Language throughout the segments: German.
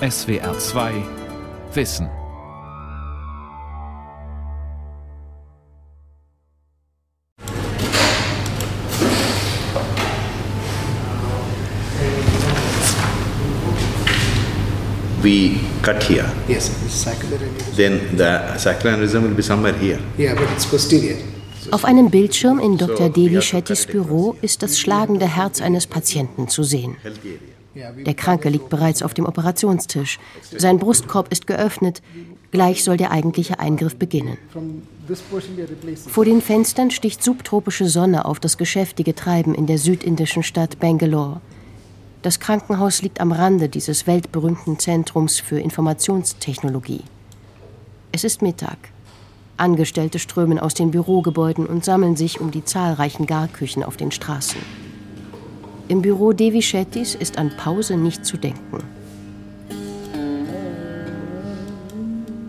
SWR 2 Wissen. we cut here. Yes, aneurysm. Then the circular aneurysm will be somewhere here. Yeah, but it's posterior. Auf einem Bildschirm in Dr. Devi Shettys Büro ist das schlagende Herz eines Patienten zu sehen. Der Kranke liegt bereits auf dem Operationstisch. Sein Brustkorb ist geöffnet. Gleich soll der eigentliche Eingriff beginnen. Vor den Fenstern sticht subtropische Sonne auf das geschäftige Treiben in der südindischen Stadt Bangalore. Das Krankenhaus liegt am Rande dieses weltberühmten Zentrums für Informationstechnologie. Es ist Mittag. Angestellte strömen aus den Bürogebäuden und sammeln sich um die zahlreichen Garküchen auf den Straßen. Im Büro Devi Shettys ist an Pause nicht zu denken.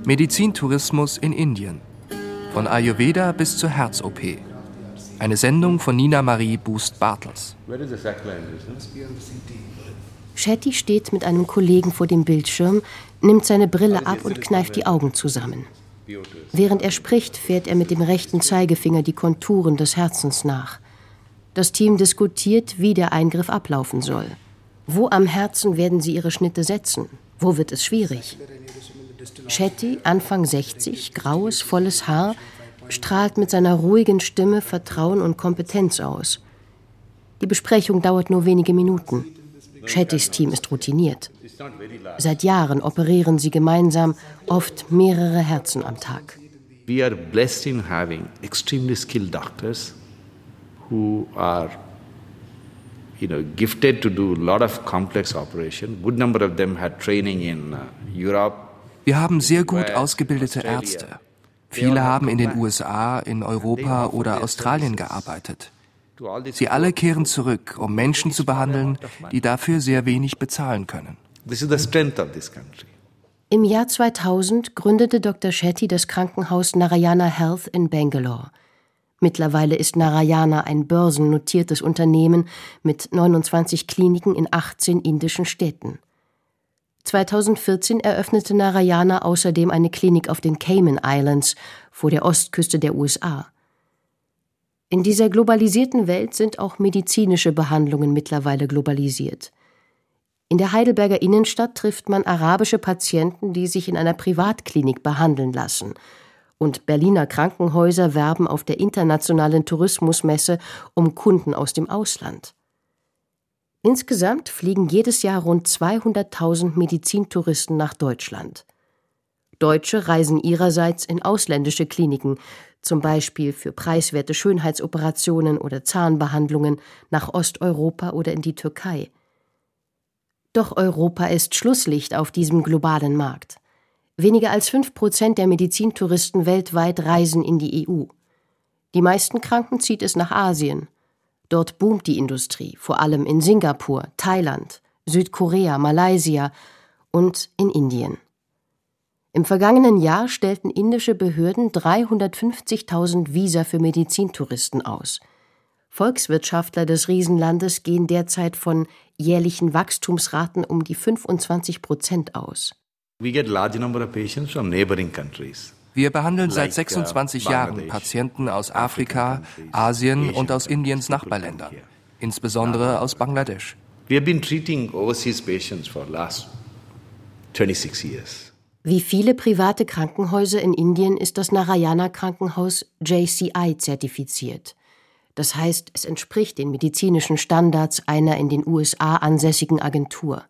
Medizintourismus in Indien. Von Ayurveda bis zur Herz-OP. Eine Sendung von Nina Marie Boost-Bartels. Shetty steht mit einem Kollegen vor dem Bildschirm, nimmt seine Brille ab und kneift die Augen zusammen. Während er spricht, fährt er mit dem rechten Zeigefinger die Konturen des Herzens nach. Das Team diskutiert, wie der Eingriff ablaufen soll. Wo am Herzen werden sie ihre Schnitte setzen? Wo wird es schwierig? Shetty, Anfang 60, graues, volles Haar, strahlt mit seiner ruhigen Stimme Vertrauen und Kompetenz aus. Die Besprechung dauert nur wenige Minuten. Shettys Team ist routiniert. Seit Jahren operieren sie gemeinsam, oft mehrere Herzen am Tag. We are blessed in having extremely skilled doctors who are you know gifted to do a lot of complex operation. Good number of them had training in uh, Europe. Wir haben sehr gut ausgebildete Ärzte. Viele haben in den USA, in Europa oder Australien gearbeitet. Sie alle kehren zurück, um Menschen zu behandeln, die dafür sehr wenig bezahlen können. This is the strength of this country. Im Jahr 2000 gründete Dr. Shetty das Krankenhaus Narayana Health in Bangalore. Mittlerweile ist Narayana ein börsennotiertes Unternehmen mit 29 Kliniken in 18 indischen Städten. 2014 eröffnete Narayana außerdem eine Klinik auf den Cayman Islands vor der Ostküste der USA. In dieser globalisierten Welt sind auch medizinische Behandlungen mittlerweile globalisiert. In der Heidelberger Innenstadt trifft man arabische Patienten, die sich in einer Privatklinik behandeln lassen. Und Berliner Krankenhäuser werben auf der internationalen Tourismusmesse um Kunden aus dem Ausland. Insgesamt fliegen jedes Jahr rund 200.000 Medizintouristen nach Deutschland. Deutsche reisen ihrerseits in ausländische Kliniken, zum Beispiel für preiswerte Schönheitsoperationen oder Zahnbehandlungen nach Osteuropa oder in die Türkei. Doch Europa ist Schlusslicht auf diesem globalen Markt. Weniger als fünf Prozent der Medizintouristen weltweit reisen in die EU. Die meisten Kranken zieht es nach Asien. Dort boomt die Industrie, vor allem in Singapur, Thailand, Südkorea, Malaysia und in Indien. Im vergangenen Jahr stellten indische Behörden 350.000 Visa für Medizintouristen aus. Volkswirtschaftler des Riesenlandes gehen derzeit von jährlichen Wachstumsraten um die 25 Prozent aus. We get large number of patients from neighboring countries. Wir behandeln seit Like, uh, 26 Jahren Patienten aus Afrika, Asien und aus Indiens Nachbarländern, insbesondere aus Bangladesch. We have been treating overseas patients for last 26 years. Wie viele private Krankenhäuser in Indien ist das Narayana Krankenhaus JCI zertifiziert. Das heißt, es entspricht den medizinischen Standards einer in den USA ansässigen Agentur.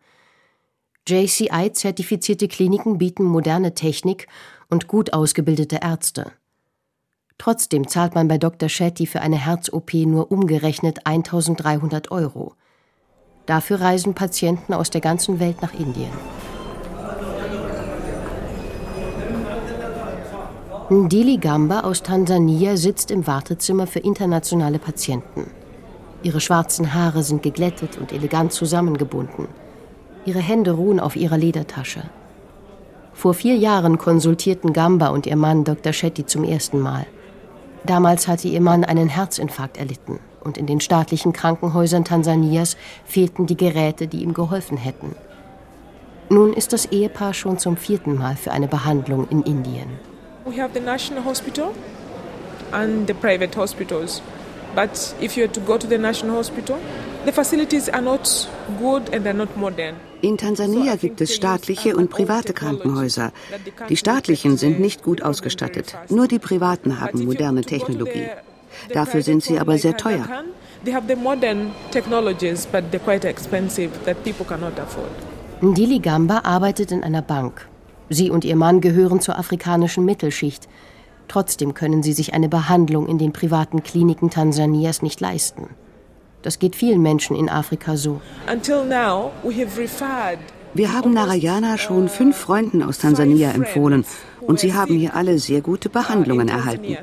JCI-zertifizierte Kliniken bieten moderne Technik und gut ausgebildete Ärzte. Trotzdem zahlt man bei Dr. Shetty für eine Herz-OP nur umgerechnet 1300 Euro. Dafür reisen Patienten aus der ganzen Welt nach Indien. Ndili Gamba aus Tansania sitzt im Wartezimmer für internationale Patienten. Ihre schwarzen Haare sind geglättet und elegant zusammengebunden. Ihre Hände ruhen auf ihrer Ledertasche. Vor vier Jahren konsultierten Gamba und ihr Mann Dr. Shetty zum ersten Mal. Damals hatte ihr Mann einen Herzinfarkt erlitten und in den staatlichen Krankenhäusern Tansanias fehlten die Geräte, die ihm geholfen hätten. Nun ist das Ehepaar schon zum vierten Mal für eine Behandlung in Indien. We have the national hospital and the private hospitals. But if you are to go to the national hospital, the facilities are not good and they're not modern. In Tansania gibt es staatliche und private Krankenhäuser. Die staatlichen sind nicht gut ausgestattet. Nur die privaten haben moderne Technologie. Dafür sind sie aber sehr teuer. They have the modern technologies, but they're quite expensive that people cannot afford. Ndili Gamba arbeitet in einer Bank. Sie und ihr Mann gehören zur afrikanischen Mittelschicht. Trotzdem können sie sich eine Behandlung in den privaten Kliniken Tansanias nicht leisten. Das geht vielen Menschen in Afrika so. Wir haben Narayana schon fünf Freunden aus Tansania empfohlen und sie haben hier alle sehr gute Behandlungen erhalten.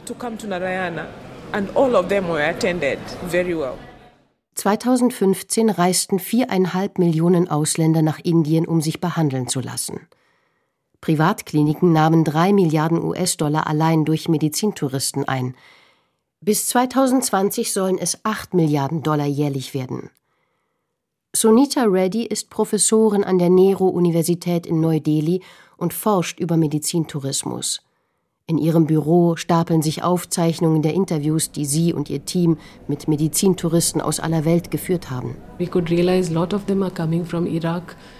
2015 reisten viereinhalb Millionen Ausländer nach Indien, um sich behandeln zu lassen. Privatkliniken nahmen drei Milliarden US-Dollar allein durch Medizintouristen ein. Bis 2020 sollen es acht Milliarden Dollar jährlich werden. Sunita Reddy ist Professorin an der Nehru-Universität in Neu-Delhi und forscht über Medizintourismus. In ihrem Büro stapeln sich Aufzeichnungen der Interviews, die sie und ihr Team mit Medizintouristen aus aller Welt geführt haben.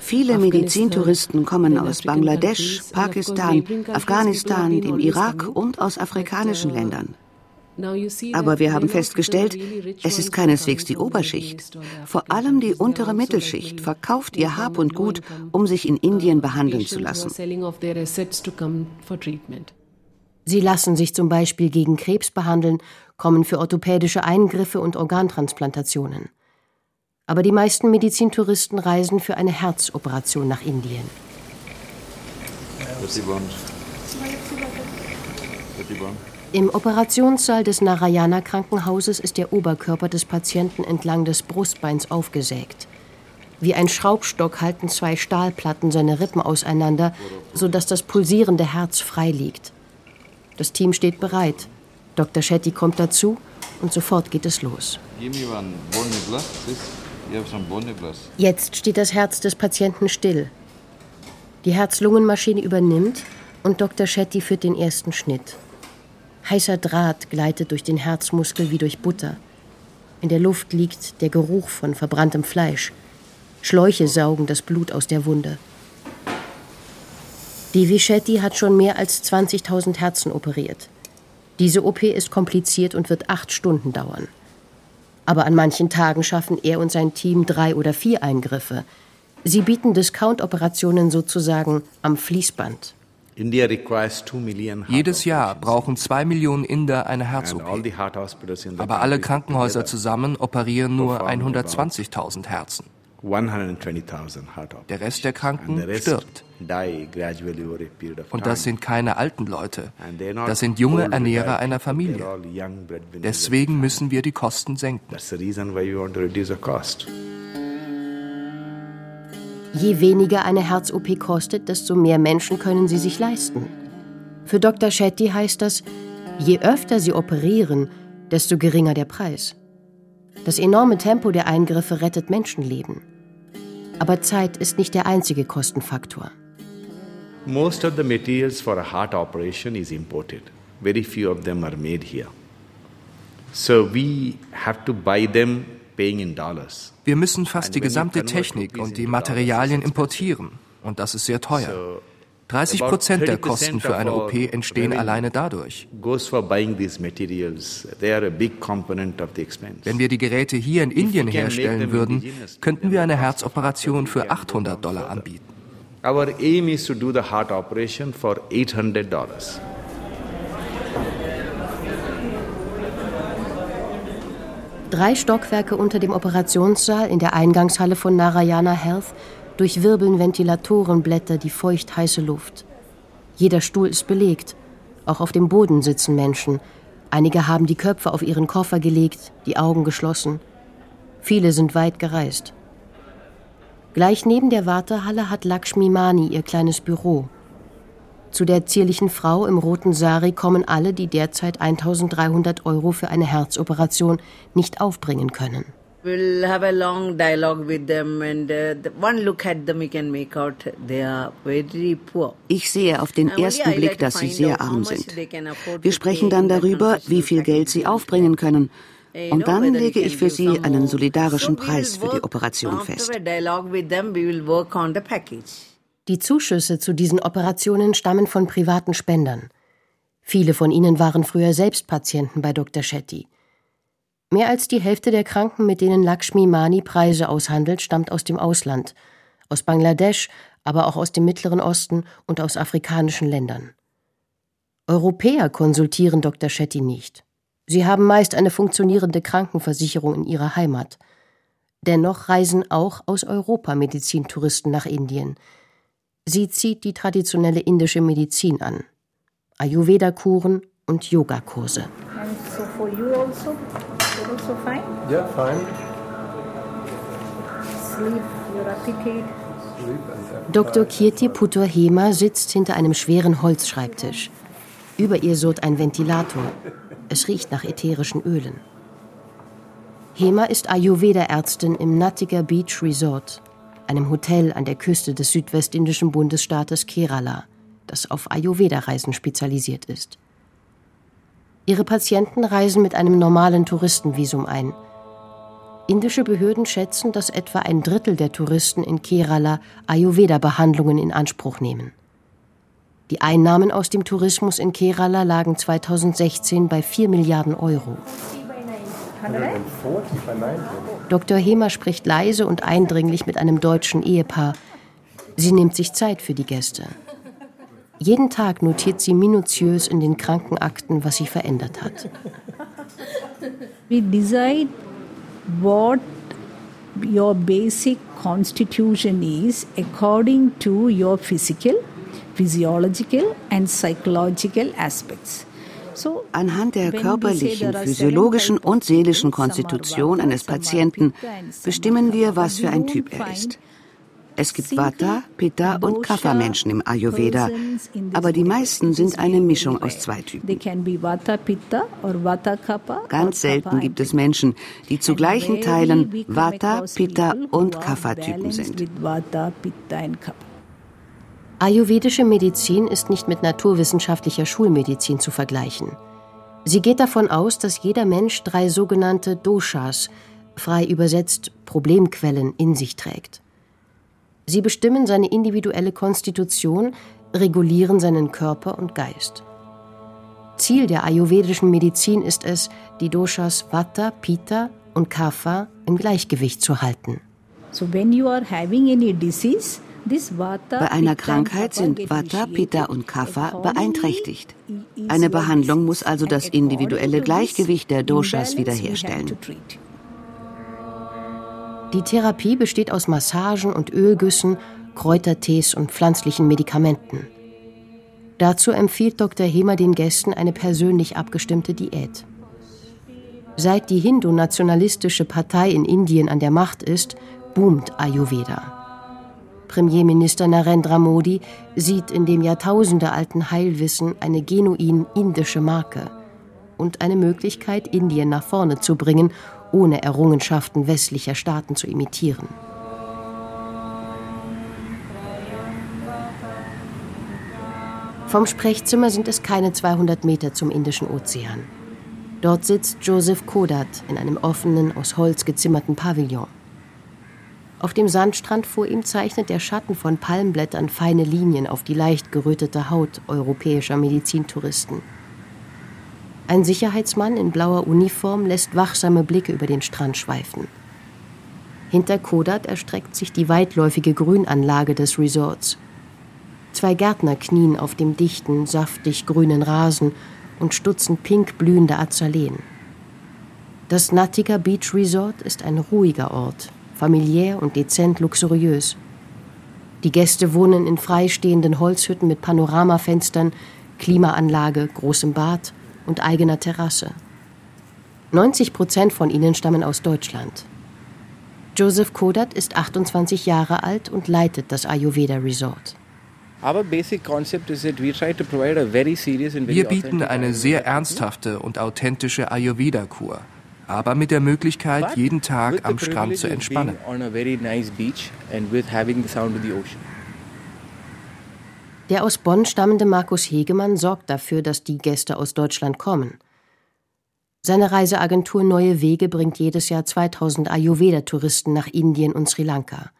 Viele Medizintouristen kommen aus Bangladesch, Pakistan, Afghanistan, dem Irak und aus afrikanischen Ländern. Aber wir haben festgestellt, es ist keineswegs die Oberschicht. Vor allem die untere Mittelschicht verkauft ihr Hab und Gut, um sich in Indien behandeln zu lassen. Sie lassen sich zum Beispiel gegen Krebs behandeln, kommen für orthopädische Eingriffe und Organtransplantationen. Aber die meisten Medizintouristen reisen für eine Herzoperation nach Indien. Im Operationssaal des Narayana Krankenhauses ist der Oberkörper des Patienten entlang des Brustbeins aufgesägt. Wie ein Schraubstock halten zwei Stahlplatten seine Rippen auseinander, sodass das pulsierende Herz frei liegt. Das Team steht bereit. Dr. Shetty kommt dazu und sofort geht es los. Jetzt steht das Herz des Patienten still. Die Herz-Lungen-Maschine übernimmt und Dr. Shetty führt den ersten Schnitt. Heißer Draht gleitet durch den Herzmuskel wie durch Butter. In der Luft liegt der Geruch von verbranntem Fleisch. Schläuche saugen das Blut aus der Wunde. Shetty hat schon mehr als 20.000 Herzen operiert. Diese OP ist kompliziert und wird acht Stunden dauern. Aber an manchen Tagen schaffen er und sein Team drei oder vier Eingriffe. Sie bieten Discount-Operationen sozusagen am Fließband. Jedes Jahr brauchen zwei Millionen Inder eine Herz-OP. Aber alle Krankenhäuser zusammen operieren nur 120.000 Herzen. Der Rest der Kranken stirbt. Und das sind keine alten Leute. Das sind junge Ernährer einer Familie. Deswegen müssen wir die Kosten senken. Je weniger eine Herz-OP kostet, desto mehr Menschen können sie sich leisten. Für Dr. Shetty heißt das, je öfter sie operieren, desto geringer der Preis. Das enorme Tempo der Eingriffe rettet Menschenleben. Aber Zeit ist nicht der einzige Kostenfaktor. Most of the materials for a heart operation is imported. Very few of them are made here. So we have to buy them paying in dollars. Wir müssen fast die gesamte Technik und die Materialien importieren. Und das ist sehr teuer. 30 Prozent der Kosten für eine OP entstehen alleine dadurch. Wenn wir die Geräte hier in Indien herstellen würden, könnten wir eine Herzoperation für 800 Dollar anbieten. Our aim is to do the heart operation for 800 dollars. Drei Stockwerke unter dem Operationssaal in der Eingangshalle von Narayana Health durchwirbeln Ventilatorenblätter die feucht heiße Luft. Jeder Stuhl ist belegt. Auch auf dem Boden sitzen Menschen. Einige haben die Köpfe auf ihren Koffer gelegt, die Augen geschlossen. Viele sind weit gereist. Gleich neben der Wartehalle hat Lakshmi Mani ihr kleines Büro. Zu der zierlichen Frau im roten Sari kommen alle, die derzeit 1300 Euro für eine Herzoperation nicht aufbringen können. We'll have a long dialogue with them and uh, one look at them we can make out they are very poor. Ich sehe auf den ersten Blick, dass sie sehr arm sind. Wir sprechen dann darüber, wie viel Geld sie aufbringen können. Und dann lege ich für sie einen solidarischen Preis für die Operation fest. Die Zuschüsse zu diesen Operationen stammen von privaten Spendern. Viele von ihnen waren früher selbst Patienten bei Dr. Shetty. Mehr als die Hälfte der Kranken, mit denen Lakshmi Mani Preise aushandelt, stammt aus dem Ausland, aus Bangladesch, aber auch aus dem Mittleren Osten und aus afrikanischen Ländern. Europäer konsultieren Dr. Shetty nicht. Sie haben meist eine funktionierende Krankenversicherung in ihrer Heimat. Dennoch reisen auch aus Europa Medizintouristen nach Indien. Sie zieht die traditionelle indische Medizin an. Ayurveda-Kuren und Yogakurse. So for you also, also fine? Yeah, fine. Sleep, your appetite. Dr. Kirti Putur Hema sitzt hinter einem schweren Holzschreibtisch. Über ihr surrt ein Ventilator. Es riecht nach ätherischen Ölen. Hema ist Ayurveda-Ärztin im Nattiga Beach Resort, einem Hotel an der Küste des südwestindischen Bundesstaates Kerala, das auf Ayurveda-Reisen spezialisiert ist. Ihre Patienten reisen mit einem normalen Touristenvisum ein. Indische Behörden schätzen, dass etwa ein Drittel der Touristen in Kerala Ayurveda-Behandlungen in Anspruch nehmen. Die Einnahmen aus dem Tourismus in Kerala lagen 2016 bei 4 Milliarden Euro. Dr. Hemer spricht leise und eindringlich mit einem deutschen Ehepaar. Sie nimmt sich Zeit für die Gäste. Jeden Tag notiert sie minutiös in den Krankenakten, was sich verändert hat. We decide what your basic constitution is according to your physical physiological and psychological aspects. Anhand der körperlichen, physiologischen und seelischen Konstitution eines Patienten bestimmen wir, was für ein Typ er ist. Es gibt Vata, Pitta und Kapha-Menschen im Ayurveda, aber die meisten sind eine Mischung aus zwei Typen. Ganz selten gibt es Menschen, die zu gleichen Teilen Vata, Pitta und Kapha-Typen sind. Ayurvedische Medizin ist nicht mit naturwissenschaftlicher Schulmedizin zu vergleichen. Sie geht davon aus, dass jeder Mensch drei sogenannte Doshas, frei übersetzt Problemquellen, in sich trägt. Sie bestimmen seine individuelle Konstitution, regulieren seinen Körper und Geist. Ziel der ayurvedischen Medizin ist es, die Doshas Vata, Pitta und Kapha im Gleichgewicht zu halten. So when you are having any disease, bei einer Krankheit sind Vata, Pitta und Kapha beeinträchtigt. Eine Behandlung muss also das individuelle Gleichgewicht der Doshas wiederherstellen. Die Therapie besteht aus Massagen und Ölgüssen, Kräutertees und pflanzlichen Medikamenten. Dazu empfiehlt Dr. Hemer den Gästen eine persönlich abgestimmte Diät. Seit die hindu-nationalistische Partei in Indien an der Macht ist, boomt Ayurveda. Premierminister Narendra Modi sieht in dem jahrtausendealten Heilwissen eine genuin indische Marke und eine Möglichkeit, Indien nach vorne zu bringen, ohne Errungenschaften westlicher Staaten zu imitieren. Vom Sprechzimmer sind es keine 200 Meter zum Indischen Ozean. Dort sitzt Joseph Kodat in einem offenen, aus Holz gezimmerten Pavillon. Auf dem Sandstrand vor ihm zeichnet der Schatten von Palmblättern feine Linien auf die leicht gerötete Haut europäischer Medizintouristen. Ein Sicherheitsmann in blauer Uniform lässt wachsame Blicke über den Strand schweifen. Hinter Kodat erstreckt sich die weitläufige Grünanlage des Resorts. Zwei Gärtner knien auf dem dichten, saftig grünen Rasen und stutzen pink blühende Azaleen. Das Nattiga Beach Resort ist ein ruhiger Ort, familiär und dezent luxuriös. Die Gäste wohnen in freistehenden Holzhütten mit Panoramafenstern, Klimaanlage, großem Bad und eigener Terrasse. 90 Prozent von ihnen stammen aus Deutschland. Joseph Kodat ist 28 Jahre alt und leitet das Ayurveda Resort. Wir bieten eine sehr ernsthafte und authentische Ayurveda-Kur. aber mit der Möglichkeit, jeden Tag am Strand zu entspannen. Der aus Bonn stammende Markus Hegemann sorgt dafür, dass die Gäste aus Deutschland kommen. Seine Reiseagentur Neue Wege bringt jedes Jahr 2000 Ayurveda-Touristen nach Indien und Sri Lanka.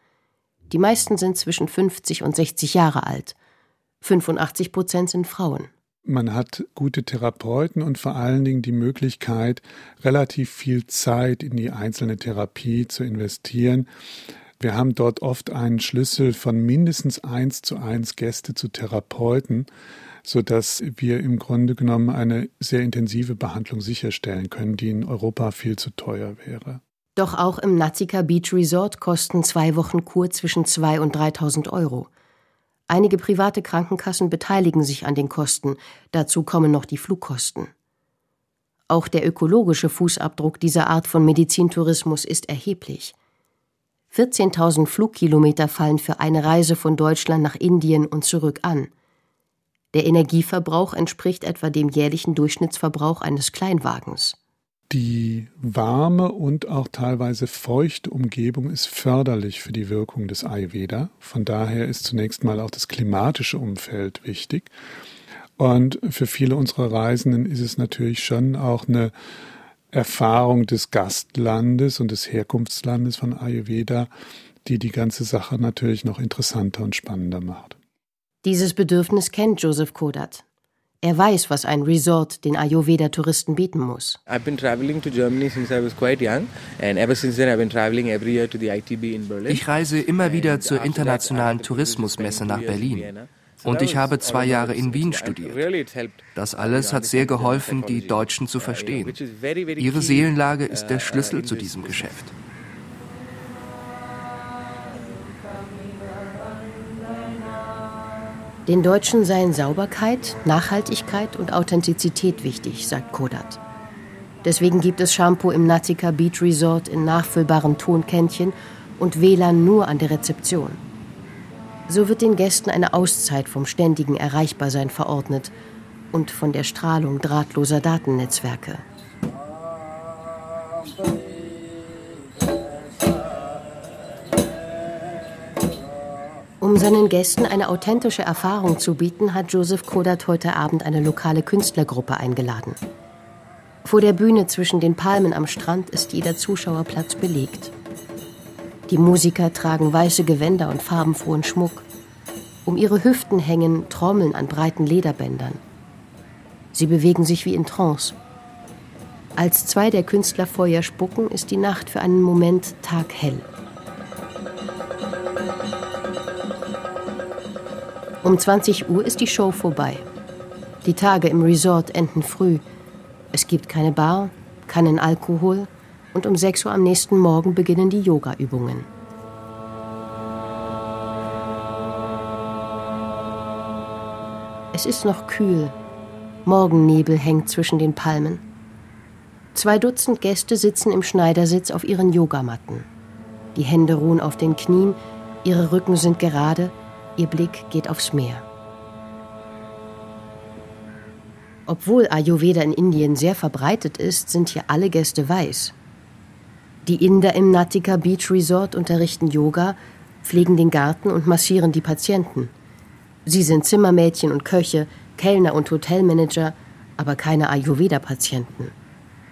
Die meisten sind zwischen 50 und 60 Jahre alt. 85 Prozent sind Frauen. Man hat gute Therapeuten und vor allen Dingen die Möglichkeit, relativ viel Zeit in die einzelne Therapie zu investieren. Wir haben dort oft einen Schlüssel von mindestens eins zu eins Gäste zu Therapeuten, so dass wir im Grunde genommen eine sehr intensive Behandlung sicherstellen können, die in Europa viel zu teuer wäre. Doch auch im Natica Beach Resort kosten zwei Wochen Kur zwischen 2.000 und 3.000 Euro. Einige private Krankenkassen beteiligen sich an den Kosten, dazu kommen noch die Flugkosten. Auch der ökologische Fußabdruck dieser Art von Medizintourismus ist erheblich. 14.000 Flugkilometer fallen für eine Reise von Deutschland nach Indien und zurück an. Der Energieverbrauch entspricht etwa dem jährlichen Durchschnittsverbrauch eines Kleinwagens. Die warme und auch teilweise feuchte Umgebung ist förderlich für die Wirkung des Ayurveda. Von daher ist zunächst mal auch das klimatische Umfeld wichtig. Und für viele unserer Reisenden ist es natürlich schon auch eine Erfahrung des Gastlandes und des Herkunftslandes von Ayurveda, die die ganze Sache natürlich noch interessanter und spannender macht. Dieses Bedürfnis kennt Joseph Kodat. Er weiß, was ein Resort den Ayurveda-Touristen bieten muss. Ich reise immer wieder zur internationalen Tourismusmesse nach Berlin. Und ich habe zwei Jahre in Wien studiert. Das alles hat sehr geholfen, die Deutschen zu verstehen. Ihre Seelenlage ist der Schlüssel zu diesem Geschäft. Den Deutschen seien Sauberkeit, Nachhaltigkeit und Authentizität wichtig, sagt Kodat. Deswegen gibt es Shampoo im Natica Beach Resort in nachfüllbaren Tonkännchen und WLAN nur an der Rezeption. So wird den Gästen eine Auszeit vom ständigen Erreichbarsein verordnet und von der Strahlung drahtloser Datennetzwerke. Um seinen Gästen eine authentische Erfahrung zu bieten, hat Joseph Kodat heute Abend eine lokale Künstlergruppe eingeladen. Vor der Bühne zwischen den Palmen am Strand ist jeder Zuschauerplatz belegt. Die Musiker tragen weiße Gewänder und farbenfrohen Schmuck. Um ihre Hüften hängen Trommeln an breiten Lederbändern. Sie bewegen sich wie in Trance. Als zwei der Künstler Feuer spucken, ist die Nacht für einen Moment taghell. Um 20 Uhr ist die Show vorbei. Die Tage im Resort enden früh. Es gibt keine Bar, keinen Alkohol und um 6 Uhr am nächsten Morgen beginnen die Yoga-Übungen. Es ist noch kühl. Morgennebel hängt zwischen den Palmen. Zwei Dutzend Gäste sitzen im Schneidersitz auf ihren Yogamatten. Die Hände ruhen auf den Knien, ihre Rücken sind gerade Ihr Blick geht aufs Meer. Obwohl Ayurveda in Indien sehr verbreitet ist, sind hier alle Gäste weiß. Die Inder im Natika Beach Resort unterrichten Yoga, pflegen den Garten und massieren die Patienten. Sie sind Zimmermädchen und Köche, Kellner und Hotelmanager, aber keine Ayurveda-Patienten.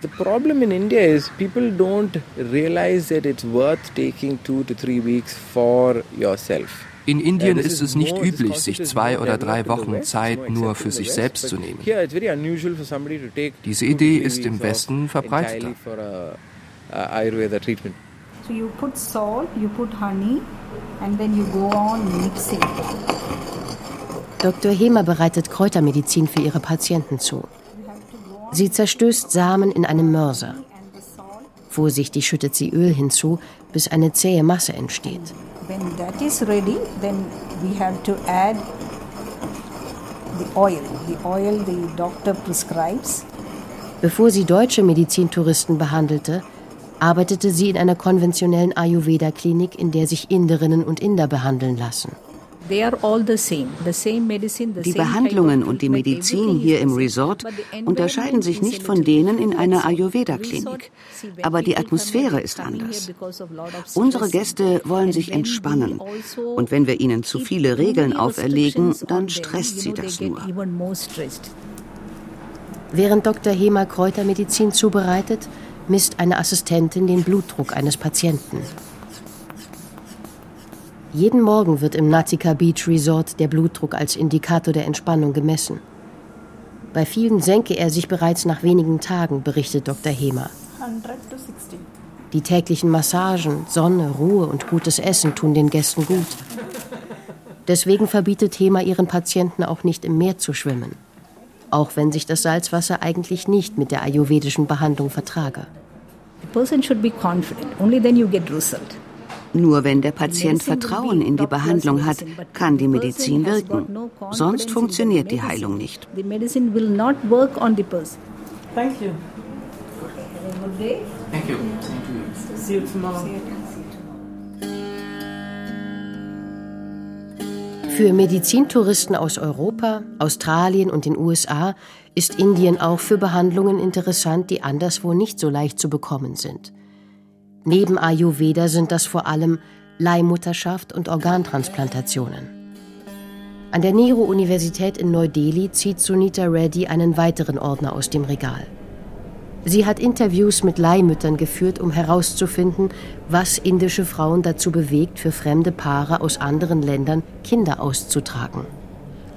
The problem in India is people don't realize that it's worth taking two to three weeks for yourself. In Indien ist es nicht üblich, sich zwei oder drei Wochen Zeit nur für sich selbst zu nehmen. Diese Idee ist im Westen verbreiteter. So you put salt, you put honey and then you go on mixing. Dr. Hemer bereitet Kräutermedizin für ihre Patienten zu. Sie zerstößt Samen in einem Mörser. Vorsichtig schüttet sie Öl hinzu, bis eine zähe Masse entsteht. When that is ready, then we have to add the oil, the oil the doctor prescribes. Bevor sie deutsche Medizintouristen behandelte, arbeitete sie in einer konventionellen Ayurveda-Klinik, in der sich Inderinnen und Inder behandeln lassen. Die Behandlungen und die Medizin hier im Resort unterscheiden sich nicht von denen in einer Ayurveda-Klinik. Aber die Atmosphäre ist anders. Unsere Gäste wollen sich entspannen. Und wenn wir ihnen zu viele Regeln auferlegen, dann stresst sie das nur. Während Dr. Hema Kräutermedizin zubereitet, misst eine Assistentin den Blutdruck eines Patienten. Jeden Morgen wird im Natica Beach Resort der Blutdruck als Indikator der Entspannung gemessen. Bei vielen senke er sich bereits nach wenigen Tagen, berichtet Dr. Hemer. Die täglichen Massagen, Sonne, Ruhe und gutes Essen tun den Gästen gut. Deswegen verbietet Hemer ihren Patienten auch nicht im Meer zu schwimmen. Auch wenn sich das Salzwasser eigentlich nicht mit der ayurvedischen Behandlung vertrage. Nur wenn der Patient Vertrauen in die Behandlung hat, kann die Medizin wirken. Sonst funktioniert die Heilung nicht. Thank you. Thank you. See you tomorrow. Für Medizintouristen aus Europa, Australien und den USA ist Indien auch für Behandlungen interessant, die anderswo nicht so leicht zu bekommen sind. Neben Ayurveda sind das vor allem Leihmutterschaft und Organtransplantationen. An der Nehru-Universität in Neu-Delhi zieht Sunita Reddy einen weiteren Ordner aus dem Regal. Sie hat Interviews mit Leihmüttern geführt, um herauszufinden, was indische Frauen dazu bewegt, für fremde Paare aus anderen Ländern Kinder auszutragen.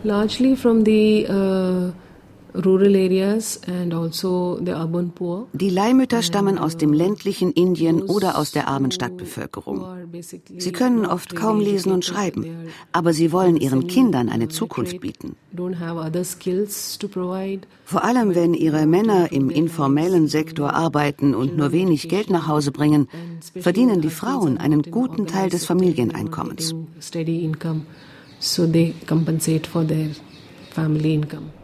Largely from the uh die Leihmütter stammen aus dem ländlichen Indien oder aus der armen Stadtbevölkerung. Sie können oft kaum lesen und schreiben, aber sie wollen ihren Kindern eine Zukunft bieten. Vor allem, wenn ihre Männer im informellen Sektor arbeiten und nur wenig Geld nach Hause bringen, verdienen die Frauen einen guten Teil des Familieneinkommens. So they compensate for their family income.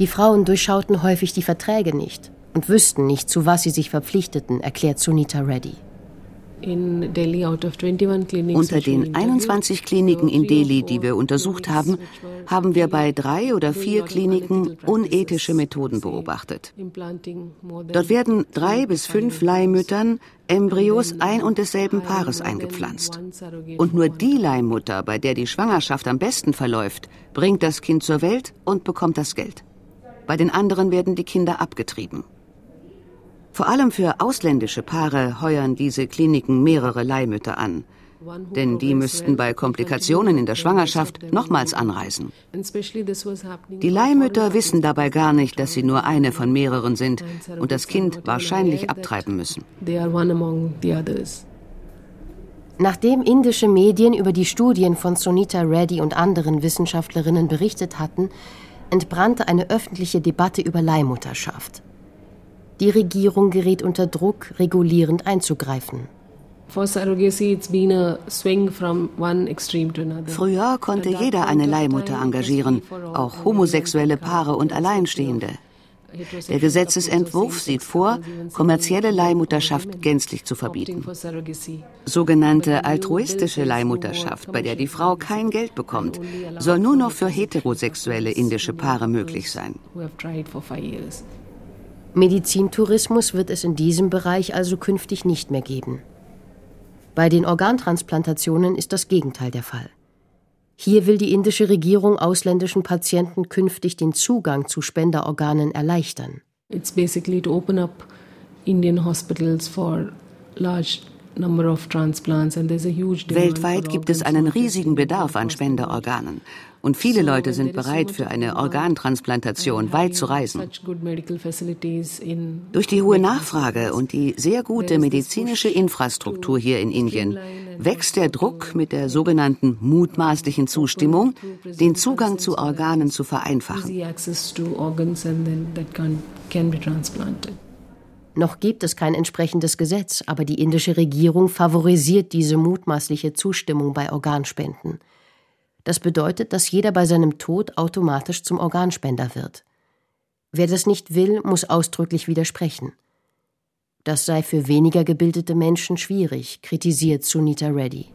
Die Frauen durchschauten häufig die Verträge nicht und wüssten nicht, zu was sie sich verpflichteten, erklärt Sunita Reddy. Unter den 21 Kliniken in Delhi, die wir untersucht haben, haben wir bei drei oder vier Kliniken unethische Methoden beobachtet. Dort werden drei bis fünf Leihmüttern Embryos ein und desselben Paares eingepflanzt. Und nur die Leihmutter, bei der die Schwangerschaft am besten verläuft, bringt das Kind zur Welt und bekommt das Geld. Bei den anderen werden die Kinder abgetrieben. Vor allem für ausländische Paare heuern diese Kliniken mehrere Leihmütter an. Denn die müssten bei Komplikationen in der Schwangerschaft nochmals anreisen. Die Leihmütter wissen dabei gar nicht, dass sie nur eine von mehreren sind und das Kind wahrscheinlich abtreiben müssen. Nachdem indische Medien über die Studien von Sunita Reddy und anderen Wissenschaftlerinnen berichtet hatten, entbrannte eine öffentliche Debatte über Leihmutterschaft. Die Regierung gerät unter Druck, regulierend einzugreifen. Früher konnte jeder eine Leihmutter engagieren, auch homosexuelle Paare und Alleinstehende. Der Gesetzesentwurf sieht vor, kommerzielle Leihmutterschaft gänzlich zu verbieten. Sogenannte altruistische Leihmutterschaft, bei der die Frau kein Geld bekommt, soll nur noch für heterosexuelle indische Paare möglich sein. Medizintourismus wird es in diesem Bereich also künftig nicht mehr geben. Bei den Organtransplantationen ist das Gegenteil der Fall. Hier will die indische Regierung ausländischen Patienten künftig den Zugang zu Spenderorganen erleichtern. It's basically to open up Indian hospitals for large Weltweit gibt es einen riesigen Bedarf an Spenderorganen. Und viele Leute sind bereit, für eine Organtransplantation weit zu reisen. Durch die hohe Nachfrage und die sehr gute medizinische Infrastruktur hier in Indien wächst der Druck mit der sogenannten mutmaßlichen Zustimmung, den Zugang zu Organen zu vereinfachen. Noch gibt es kein entsprechendes Gesetz, aber die indische Regierung favorisiert diese mutmaßliche Zustimmung bei Organspenden. Das bedeutet, dass jeder bei seinem Tod automatisch zum Organspender wird. Wer das nicht will, muss ausdrücklich widersprechen. Das sei für weniger gebildete Menschen schwierig, kritisiert Sunita Reddy.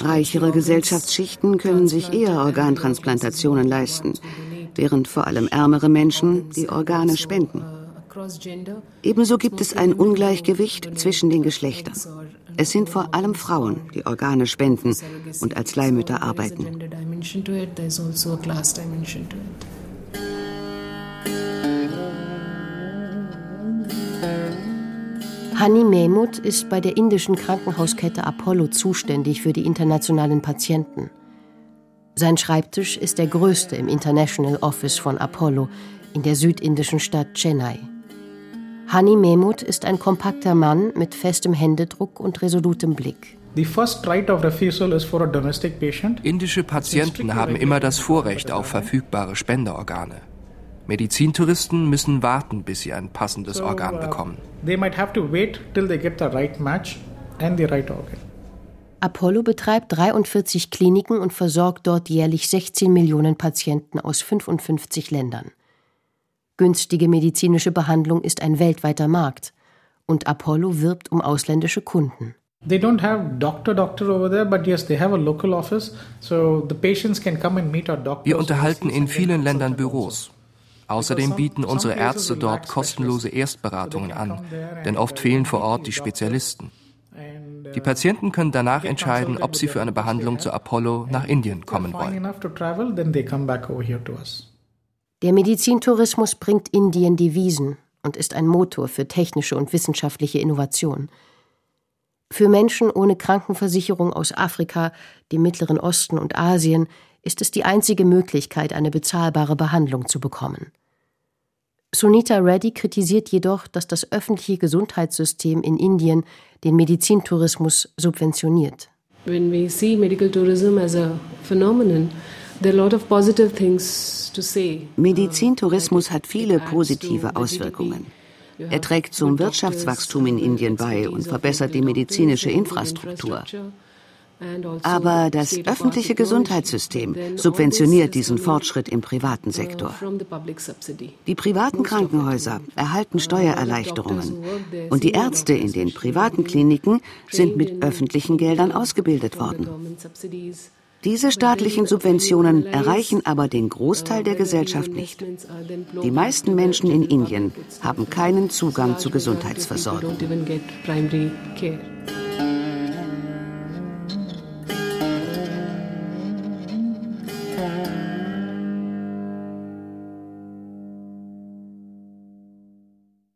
Reichere Gesellschaftsschichten können sich eher Organtransplantationen leisten, während vor allem ärmere Menschen die Organe spenden. Ebenso gibt es ein Ungleichgewicht zwischen den Geschlechtern. Es sind vor allem Frauen, die Organe spenden und als Leihmütter arbeiten. Hani Mehmut ist bei der indischen Krankenhauskette Apollo zuständig für die internationalen Patienten. Sein Schreibtisch ist der größte im International Office von Apollo in der südindischen Stadt Chennai. Hani Mehmut ist ein kompakter Mann mit festem Händedruck und resolutem Blick. Indische Patienten haben immer das Vorrecht auf verfügbare Spenderorgane. Medizintouristen müssen warten, bis sie ein passendes Organ uh, bekommen. Apollo betreibt 43 Kliniken und versorgt dort jährlich 16 Millionen Patienten aus 55 Ländern. Günstige medizinische Behandlung ist ein weltweiter Markt und Apollo wirbt um ausländische Kunden. They don't have doctor doctor over there, but yes, they have a local office, so the patients can come and meet our doctors. Wir unterhalten in vielen Ländern Büros. Außerdem bieten unsere Ärzte dort kostenlose Erstberatungen an, denn oft fehlen vor Ort die Spezialisten. Die Patienten können danach entscheiden, ob sie für eine Behandlung zu Apollo nach Indien kommen wollen. Der Medizintourismus bringt Indien Devisen und ist ein Motor für technische und wissenschaftliche Innovation. Für Menschen ohne Krankenversicherung aus Afrika, dem Mittleren Osten und Asien ist es die einzige Möglichkeit, eine bezahlbare Behandlung zu bekommen. Sunita Reddy kritisiert jedoch, dass das öffentliche Gesundheitssystem in Indien den Medizintourismus subventioniert. When we see medical tourism as a phenomenon, Medizintourismus hat viele positive Auswirkungen. Er trägt zum Wirtschaftswachstum in Indien bei und verbessert die medizinische Infrastruktur. Also Aber das öffentliche Gesundheitssystem subventioniert diesen Fortschritt im privaten uh, Sektor. Die privaten Krankenhäuser erhalten Steuererleichterungen und die Ärzte in den privaten Kliniken sind mit öffentlichen Geldern ausgebildet worden. Diese staatlichen Subventionen erreichen aber den Großteil der Gesellschaft nicht. Die meisten Menschen in Indien haben keinen Zugang zu Gesundheitsversorgung.